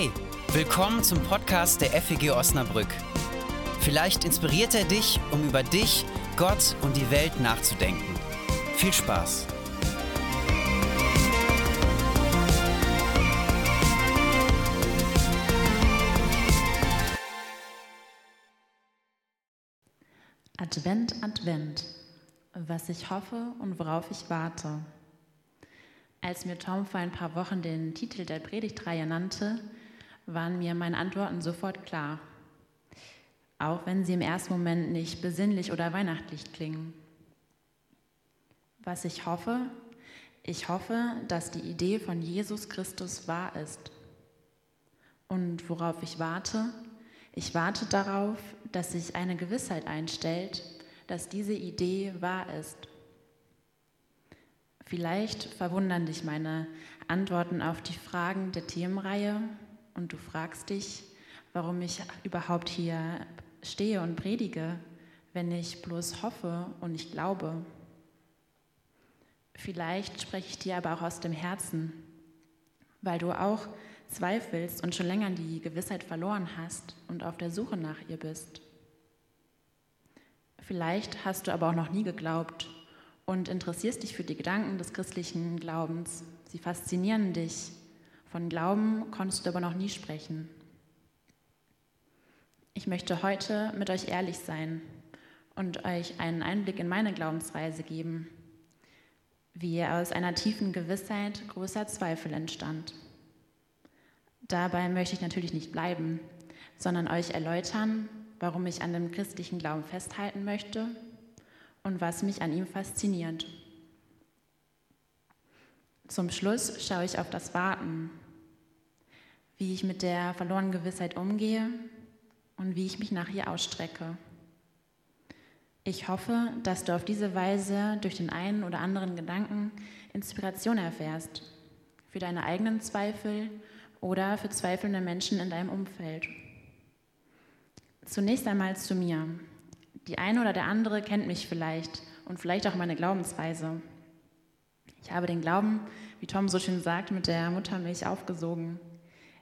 Hey, willkommen zum Podcast der FEG Osnabrück. Vielleicht inspiriert er dich, um über dich, Gott und die Welt nachzudenken. Viel Spaß! Advent, Advent, was ich hoffe und worauf ich warte. Als mir Tom vor ein paar Wochen den Titel der Predigtreihe nannte, waren mir meine Antworten sofort klar, auch wenn sie im ersten Moment nicht besinnlich oder weihnachtlich klingen. Was ich hoffe, ich hoffe, dass die Idee von Jesus Christus wahr ist. Und worauf ich warte, ich warte darauf, dass sich eine Gewissheit einstellt, dass diese Idee wahr ist. Vielleicht verwundern dich meine Antworten auf die Fragen der Themenreihe und du fragst dich, warum ich überhaupt hier stehe und predige, wenn ich bloß hoffe und nicht glaube. Vielleicht spreche ich dir aber auch aus dem Herzen, weil du auch zweifelst und schon länger die Gewissheit verloren hast und auf der Suche nach ihr bist. Vielleicht hast du aber auch noch nie geglaubt und interessierst dich für die Gedanken des christlichen Glaubens. Sie faszinieren dich. Von Glauben konntest du aber noch nie sprechen. Ich möchte heute mit euch ehrlich sein und euch einen Einblick in meine Glaubensreise geben, wie aus einer tiefen Gewissheit großer Zweifel entstand. Dabei möchte ich natürlich nicht bleiben, sondern euch erläutern, warum ich an dem christlichen Glauben festhalten möchte und was mich an ihm fasziniert. Zum Schluss schaue ich auf das Warten, wie ich mit der verlorenen Gewissheit umgehe und wie ich mich nach ihr ausstrecke. Ich hoffe, dass du auf diese Weise durch den einen oder anderen Gedanken Inspiration erfährst für deine eigenen Zweifel oder für zweifelnde Menschen in deinem Umfeld. Zunächst einmal zu mir. Die eine oder der andere kennt mich vielleicht und vielleicht auch meine Glaubensweise. Ich habe den Glauben, wie Tom so schön sagt, mit der Muttermilch aufgesogen.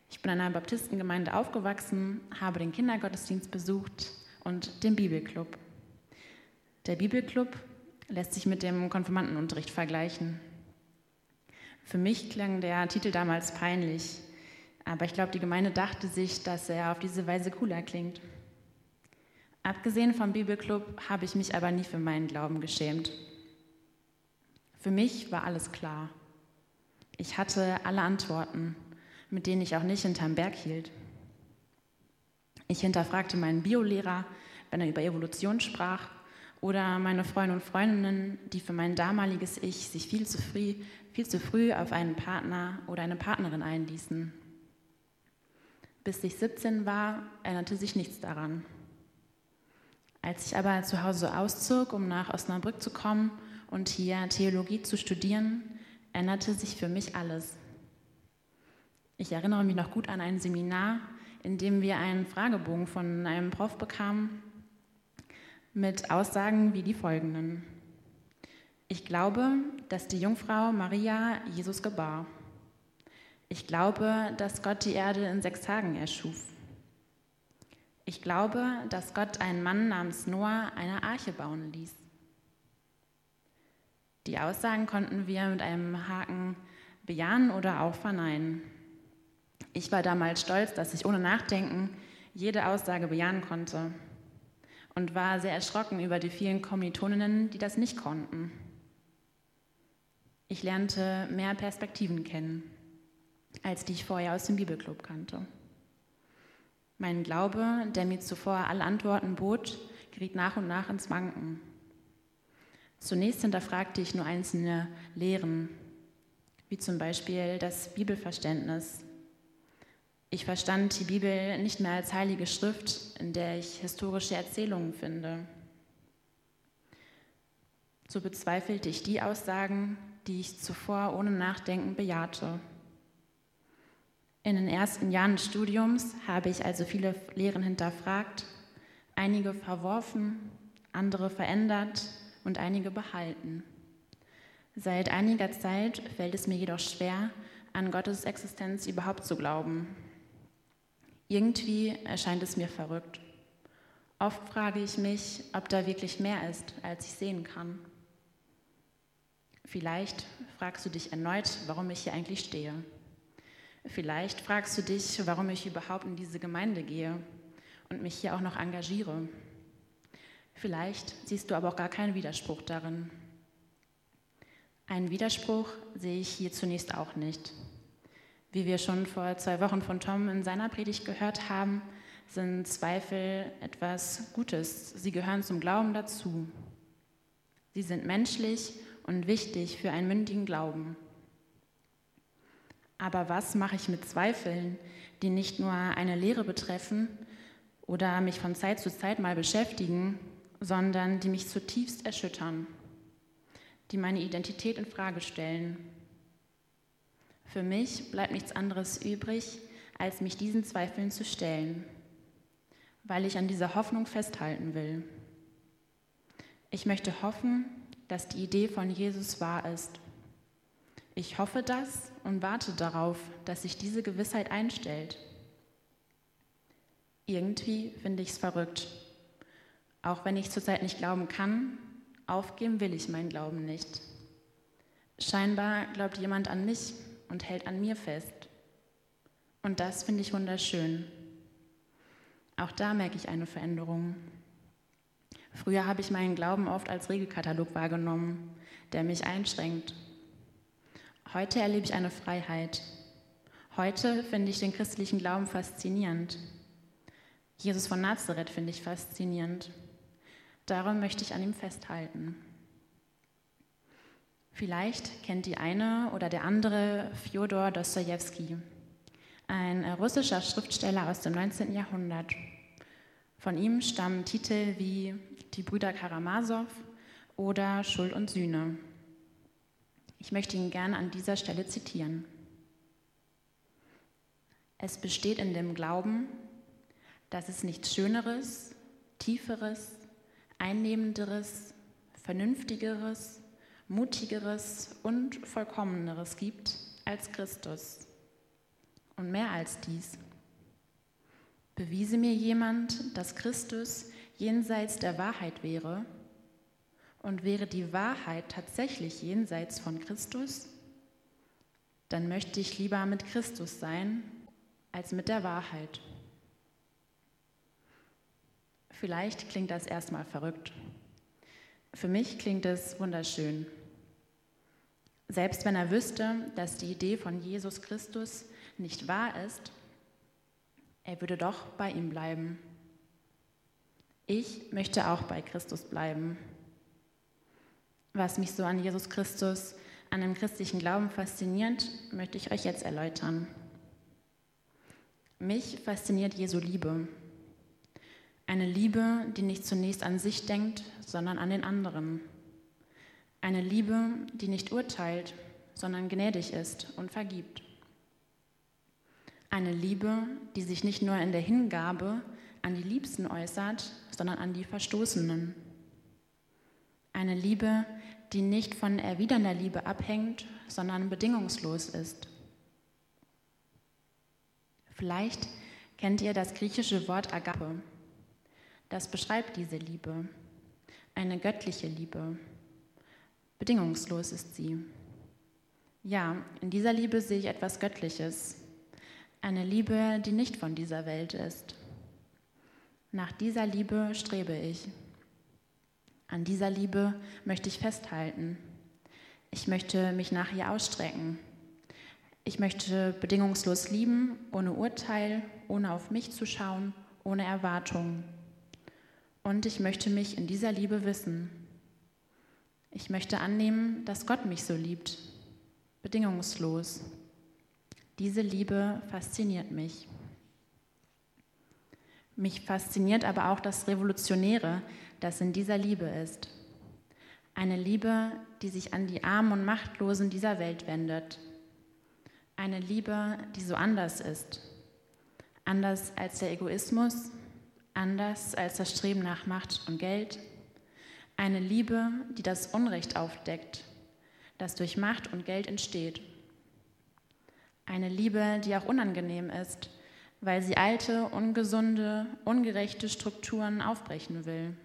Ich bin in einer Baptistengemeinde aufgewachsen, habe den Kindergottesdienst besucht und den Bibelclub. Der Bibelclub lässt sich mit dem Konfirmandenunterricht vergleichen. Für mich klang der Titel damals peinlich, aber ich glaube, die Gemeinde dachte sich, dass er auf diese Weise cooler klingt. Abgesehen vom Bibelclub habe ich mich aber nie für meinen Glauben geschämt. Für mich war alles klar. Ich hatte alle Antworten, mit denen ich auch nicht hinterm Berg hielt. Ich hinterfragte meinen Biolehrer, wenn er über Evolution sprach, oder meine Freunde und Freundinnen, die für mein damaliges Ich sich viel zu früh, viel zu früh auf einen Partner oder eine Partnerin einließen. Bis ich 17 war, änderte sich nichts daran. Als ich aber zu Hause auszog, um nach Osnabrück zu kommen und hier Theologie zu studieren, änderte sich für mich alles. Ich erinnere mich noch gut an ein Seminar, in dem wir einen Fragebogen von einem Prof bekamen mit Aussagen wie die folgenden. Ich glaube, dass die Jungfrau Maria Jesus gebar. Ich glaube, dass Gott die Erde in sechs Tagen erschuf. Ich glaube, dass Gott einen Mann namens Noah eine Arche bauen ließ. Die Aussagen konnten wir mit einem Haken bejahen oder auch verneinen. Ich war damals stolz, dass ich ohne Nachdenken jede Aussage bejahen konnte und war sehr erschrocken über die vielen Kommilitoninnen, die das nicht konnten. Ich lernte mehr Perspektiven kennen, als die ich vorher aus dem Bibelclub kannte. Mein Glaube, der mir zuvor alle Antworten bot, geriet nach und nach ins Wanken. Zunächst hinterfragte ich nur einzelne Lehren, wie zum Beispiel das Bibelverständnis. Ich verstand die Bibel nicht mehr als heilige Schrift, in der ich historische Erzählungen finde. So bezweifelte ich die Aussagen, die ich zuvor ohne Nachdenken bejahte. In den ersten Jahren des Studiums habe ich also viele Lehren hinterfragt, einige verworfen, andere verändert und einige behalten. Seit einiger Zeit fällt es mir jedoch schwer, an Gottes Existenz überhaupt zu glauben. Irgendwie erscheint es mir verrückt. Oft frage ich mich, ob da wirklich mehr ist, als ich sehen kann. Vielleicht fragst du dich erneut, warum ich hier eigentlich stehe. Vielleicht fragst du dich, warum ich überhaupt in diese Gemeinde gehe und mich hier auch noch engagiere. Vielleicht siehst du aber auch gar keinen Widerspruch darin. Einen Widerspruch sehe ich hier zunächst auch nicht. Wie wir schon vor zwei Wochen von Tom in seiner Predigt gehört haben, sind Zweifel etwas Gutes. Sie gehören zum Glauben dazu. Sie sind menschlich und wichtig für einen mündigen Glauben. Aber was mache ich mit Zweifeln, die nicht nur eine Lehre betreffen oder mich von Zeit zu Zeit mal beschäftigen, sondern die mich zutiefst erschüttern, die meine Identität in Frage stellen? Für mich bleibt nichts anderes übrig, als mich diesen Zweifeln zu stellen, weil ich an dieser Hoffnung festhalten will. Ich möchte hoffen, dass die Idee von Jesus wahr ist. Ich hoffe das und warte darauf, dass sich diese Gewissheit einstellt. Irgendwie finde ich es verrückt. Auch wenn ich zurzeit nicht glauben kann, aufgeben will ich meinen Glauben nicht. Scheinbar glaubt jemand an mich und hält an mir fest. Und das finde ich wunderschön. Auch da merke ich eine Veränderung. Früher habe ich meinen Glauben oft als Regelkatalog wahrgenommen, der mich einschränkt. Heute erlebe ich eine Freiheit. Heute finde ich den christlichen Glauben faszinierend. Jesus von Nazareth finde ich faszinierend. Darum möchte ich an ihm festhalten. Vielleicht kennt die eine oder der andere Fjodor Dostojewski, ein russischer Schriftsteller aus dem 19. Jahrhundert. Von ihm stammen Titel wie Die Brüder Karamasow oder Schuld und Sühne. Ich möchte ihn gerne an dieser Stelle zitieren. Es besteht in dem Glauben, dass es nichts Schöneres, Tieferes, Einnehmenderes, Vernünftigeres, Mutigeres und Vollkommeneres gibt als Christus. Und mehr als dies. Bewiese mir jemand, dass Christus jenseits der Wahrheit wäre und wäre die Wahrheit tatsächlich jenseits von Christus, dann möchte ich lieber mit Christus sein als mit der Wahrheit. Vielleicht klingt das erstmal verrückt. Für mich klingt es wunderschön. Selbst wenn er wüsste, dass die Idee von Jesus Christus nicht wahr ist, er würde doch bei ihm bleiben. Ich möchte auch bei Christus bleiben. Was mich so an Jesus Christus, an dem christlichen Glauben fasziniert, möchte ich euch jetzt erläutern. Mich fasziniert Jesu Liebe. Eine Liebe, die nicht zunächst an sich denkt, sondern an den anderen. Eine Liebe, die nicht urteilt, sondern gnädig ist und vergibt. Eine Liebe, die sich nicht nur in der Hingabe an die Liebsten äußert, sondern an die Verstoßenen. Eine Liebe, die nicht von erwidernder Liebe abhängt, sondern bedingungslos ist. Vielleicht kennt ihr das griechische Wort Agape. Das beschreibt diese Liebe, eine göttliche Liebe. Bedingungslos ist sie. Ja, in dieser Liebe sehe ich etwas Göttliches, eine Liebe, die nicht von dieser Welt ist. Nach dieser Liebe strebe ich. An dieser Liebe möchte ich festhalten. Ich möchte mich nach ihr ausstrecken. Ich möchte bedingungslos lieben, ohne Urteil, ohne auf mich zu schauen, ohne Erwartung. Und ich möchte mich in dieser Liebe wissen. Ich möchte annehmen, dass Gott mich so liebt, bedingungslos. Diese Liebe fasziniert mich. Mich fasziniert aber auch das Revolutionäre, das in dieser Liebe ist. Eine Liebe, die sich an die Armen und Machtlosen dieser Welt wendet. Eine Liebe, die so anders ist. Anders als der Egoismus, anders als das Streben nach Macht und Geld. Eine Liebe, die das Unrecht aufdeckt, das durch Macht und Geld entsteht. Eine Liebe, die auch unangenehm ist, weil sie alte, ungesunde, ungerechte Strukturen aufbrechen will.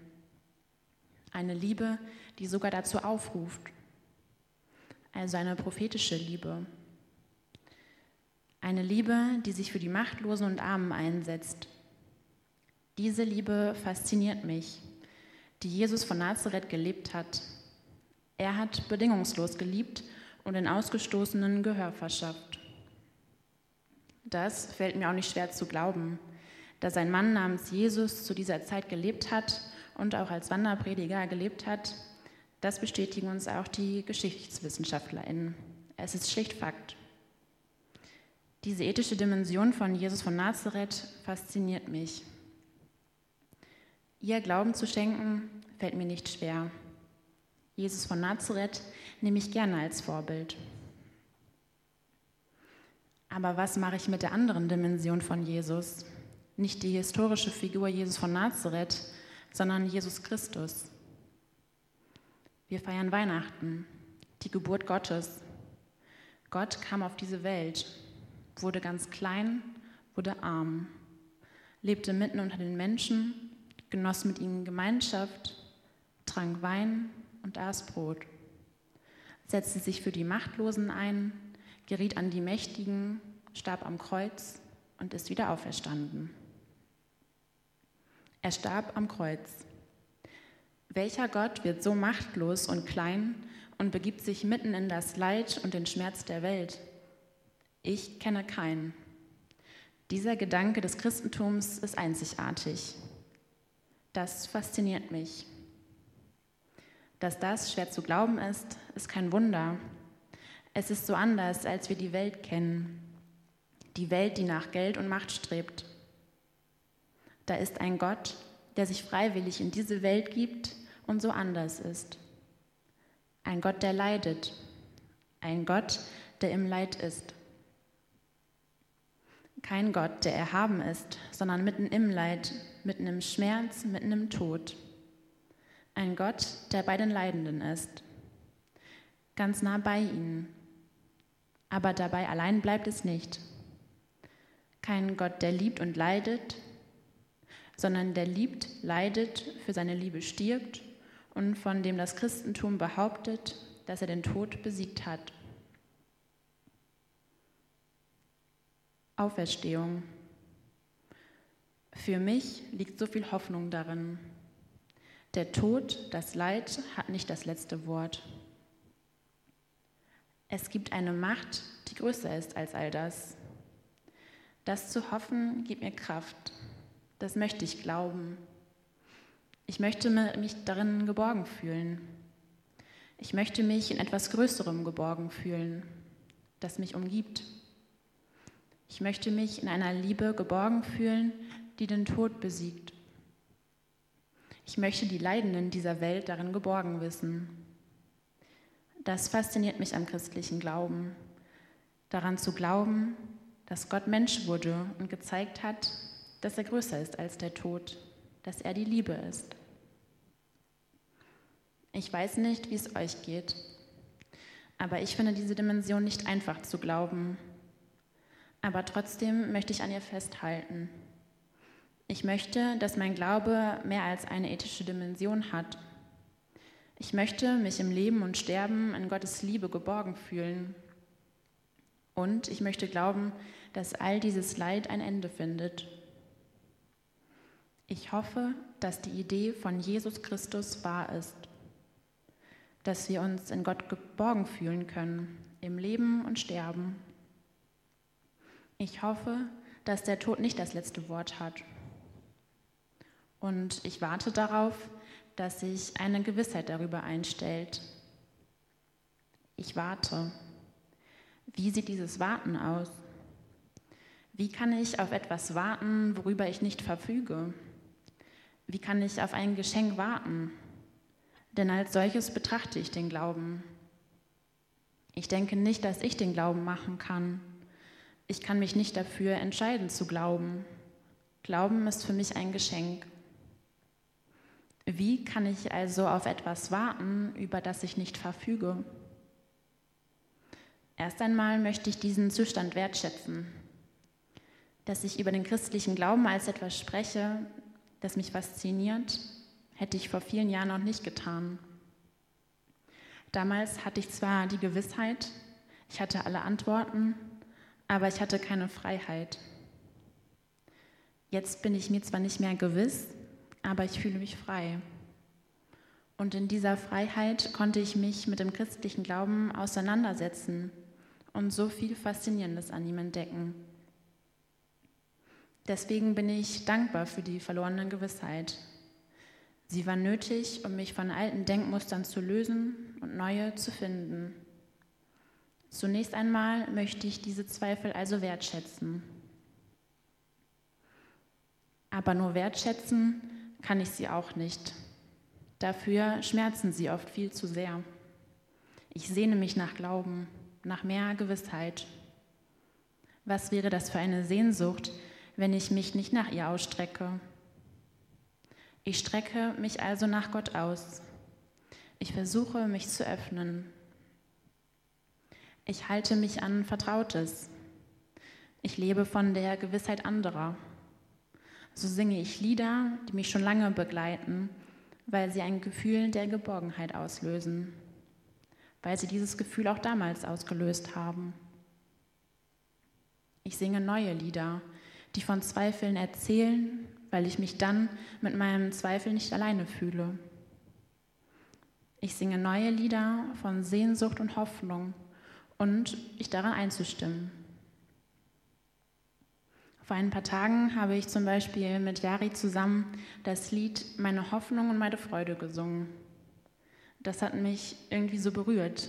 Eine Liebe, die sogar dazu aufruft. Also eine prophetische Liebe. Eine Liebe, die sich für die Machtlosen und Armen einsetzt. Diese Liebe fasziniert mich, die Jesus von Nazareth gelebt hat. Er hat bedingungslos geliebt und den Ausgestoßenen Gehör verschafft. Das fällt mir auch nicht schwer zu glauben, dass ein Mann namens Jesus zu dieser Zeit gelebt hat und auch als Wanderprediger gelebt hat. Das bestätigen uns auch die GeschichtswissenschaftlerInnen. Es ist schlicht Fakt. Diese ethische Dimension von Jesus von Nazareth fasziniert mich. Ihr Glauben zu schenken, fällt mir nicht schwer. Jesus von Nazareth nehme ich gerne als Vorbild. Aber was mache ich mit der anderen Dimension von Jesus? Nicht die historische Figur Jesus von Nazareth, sondern Jesus Christus. Wir feiern Weihnachten, die Geburt Gottes. Gott kam auf diese Welt, wurde ganz klein, wurde arm, lebte mitten unter den Menschen, genoss mit ihnen Gemeinschaft, trank Wein und aß Brot, setzte sich für die Machtlosen ein, geriet an die Mächtigen, starb am Kreuz und ist wieder auferstanden. Er starb am Kreuz. Welcher Gott wird so machtlos und klein und begibt sich mitten in das Leid und den Schmerz der Welt? Ich kenne keinen. Dieser Gedanke des Christentums ist einzigartig. Das fasziniert mich. Dass das schwer zu glauben ist, ist kein Wunder. Es ist so anders, als wir die Welt kennen. Die Welt, die nach Geld und Macht strebt. Da ist ein Gott, der sich freiwillig in diese Welt gibt und so anders ist. Ein Gott, der leidet. Ein Gott, der im Leid ist. Kein Gott, der erhaben ist, sondern mitten im Leid, mitten im Schmerz, mitten im Tod. Ein Gott, der bei den Leidenden ist, ganz nah bei ihnen. Aber dabei allein bleibt es nicht. Kein Gott, der liebt und leidet, sondern der liebt, leidet, für seine Liebe stirbt und von dem das Christentum behauptet, dass er den Tod besiegt hat. Auferstehung. Für mich liegt so viel Hoffnung darin. Der Tod, das Leid hat nicht das letzte Wort. Es gibt eine Macht, die größer ist als all das. Das zu hoffen, gibt mir Kraft. Das möchte ich glauben. Ich möchte mich darin geborgen fühlen. Ich möchte mich in etwas Größerem geborgen fühlen, das mich umgibt. Ich möchte mich in einer Liebe geborgen fühlen, die den Tod besiegt. Ich möchte die Leidenden dieser Welt darin geborgen wissen. Das fasziniert mich am christlichen Glauben, daran zu glauben, dass Gott Mensch wurde und gezeigt hat, dass er größer ist als der Tod, dass er die Liebe ist. Ich weiß nicht, wie es euch geht, aber ich finde diese Dimension nicht einfach zu glauben. Aber trotzdem möchte ich an ihr festhalten. Ich möchte, dass mein Glaube mehr als eine ethische Dimension hat. Ich möchte mich im Leben und Sterben in Gottes Liebe geborgen fühlen. Und ich möchte glauben, dass all dieses Leid ein Ende findet. Ich hoffe, dass die Idee von Jesus Christus wahr ist, dass wir uns in Gott geborgen fühlen können, im Leben und Sterben. Ich hoffe, dass der Tod nicht das letzte Wort hat und ich warte darauf, dass sich eine Gewissheit darüber einstellt. Ich warte. Wie sieht dieses Warten aus? Wie kann ich auf etwas warten, worüber ich nicht verfüge? Wie kann ich auf ein Geschenk warten? Denn als solches betrachte ich den Glauben. Ich denke nicht, dass ich den Glauben machen kann. Ich kann mich nicht dafür entscheiden zu glauben. Glauben ist für mich ein Geschenk. Wie kann ich also auf etwas warten, über das ich nicht verfüge? Erst einmal möchte ich diesen Zustand wertschätzen. Dass ich über den christlichen Glauben als etwas spreche, das mich fasziniert, hätte ich vor vielen Jahren noch nicht getan. Damals hatte ich zwar die Gewissheit, ich hatte alle Antworten, aber ich hatte keine Freiheit. Jetzt bin ich mir zwar nicht mehr gewiss, aber ich fühle mich frei. Und in dieser Freiheit konnte ich mich mit dem christlichen Glauben auseinandersetzen und so viel Faszinierendes an ihm entdecken. Deswegen bin ich dankbar für die verlorene Gewissheit. Sie war nötig, um mich von alten Denkmustern zu lösen und neue zu finden. Zunächst einmal möchte ich diese Zweifel also wertschätzen. Aber nur wertschätzen kann ich sie auch nicht. Dafür schmerzen sie oft viel zu sehr. Ich sehne mich nach Glauben, nach mehr Gewissheit. Was wäre das für eine Sehnsucht, wenn ich mich nicht nach ihr ausstrecke? Ich strecke mich also nach Gott aus. Ich versuche, mich zu öffnen. Ich halte mich an Vertrautes. Ich lebe von der Gewissheit anderer. So singe ich Lieder, die mich schon lange begleiten, weil sie ein Gefühl der Geborgenheit auslösen, weil sie dieses Gefühl auch damals ausgelöst haben. Ich singe neue Lieder, die von Zweifeln erzählen, weil ich mich dann mit meinem Zweifel nicht alleine fühle. Ich singe neue Lieder von Sehnsucht und Hoffnung und ich daran einzustimmen. Vor ein paar Tagen habe ich zum Beispiel mit Jari zusammen das Lied Meine Hoffnung und meine Freude gesungen. Das hat mich irgendwie so berührt.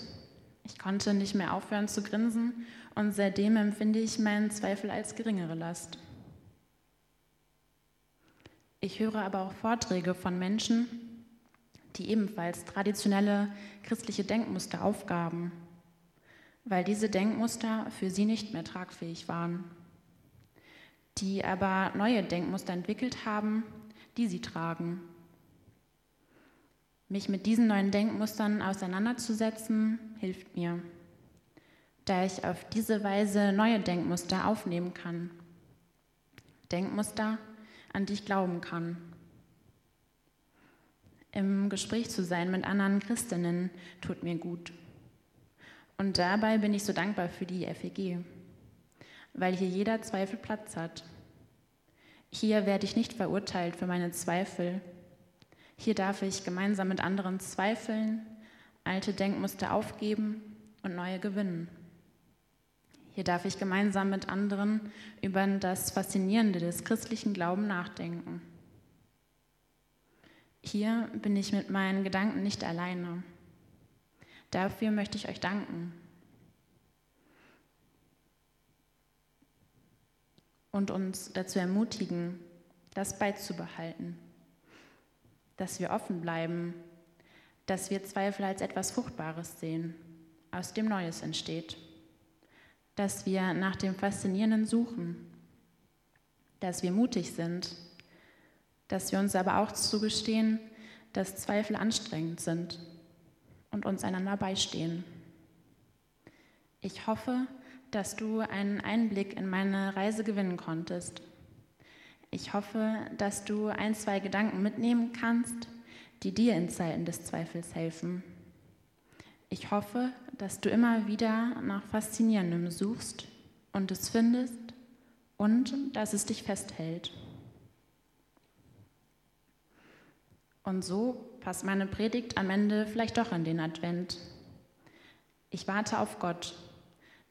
Ich konnte nicht mehr aufhören zu grinsen und seitdem empfinde ich meinen Zweifel als geringere Last. Ich höre aber auch Vorträge von Menschen, die ebenfalls traditionelle christliche Denkmuster aufgaben, weil diese Denkmuster für sie nicht mehr tragfähig waren die aber neue Denkmuster entwickelt haben, die sie tragen. Mich mit diesen neuen Denkmustern auseinanderzusetzen, hilft mir, da ich auf diese Weise neue Denkmuster aufnehmen kann. Denkmuster, an die ich glauben kann. Im Gespräch zu sein mit anderen Christinnen tut mir gut. Und dabei bin ich so dankbar für die FEG weil hier jeder Zweifel Platz hat. Hier werde ich nicht verurteilt für meine Zweifel. Hier darf ich gemeinsam mit anderen zweifeln, alte Denkmuster aufgeben und neue gewinnen. Hier darf ich gemeinsam mit anderen über das Faszinierende des christlichen Glaubens nachdenken. Hier bin ich mit meinen Gedanken nicht alleine. Dafür möchte ich euch danken. Und uns dazu ermutigen, das beizubehalten, dass wir offen bleiben, dass wir Zweifel als etwas Fruchtbares sehen, aus dem Neues entsteht, dass wir nach dem Faszinierenden suchen, dass wir mutig sind, dass wir uns aber auch zugestehen, dass Zweifel anstrengend sind und uns einander beistehen. Ich hoffe, dass du einen Einblick in meine Reise gewinnen konntest. Ich hoffe, dass du ein, zwei Gedanken mitnehmen kannst, die dir in Zeiten des Zweifels helfen. Ich hoffe, dass du immer wieder nach Faszinierendem suchst und es findest und dass es dich festhält. Und so passt meine Predigt am Ende vielleicht doch in den Advent. Ich warte auf Gott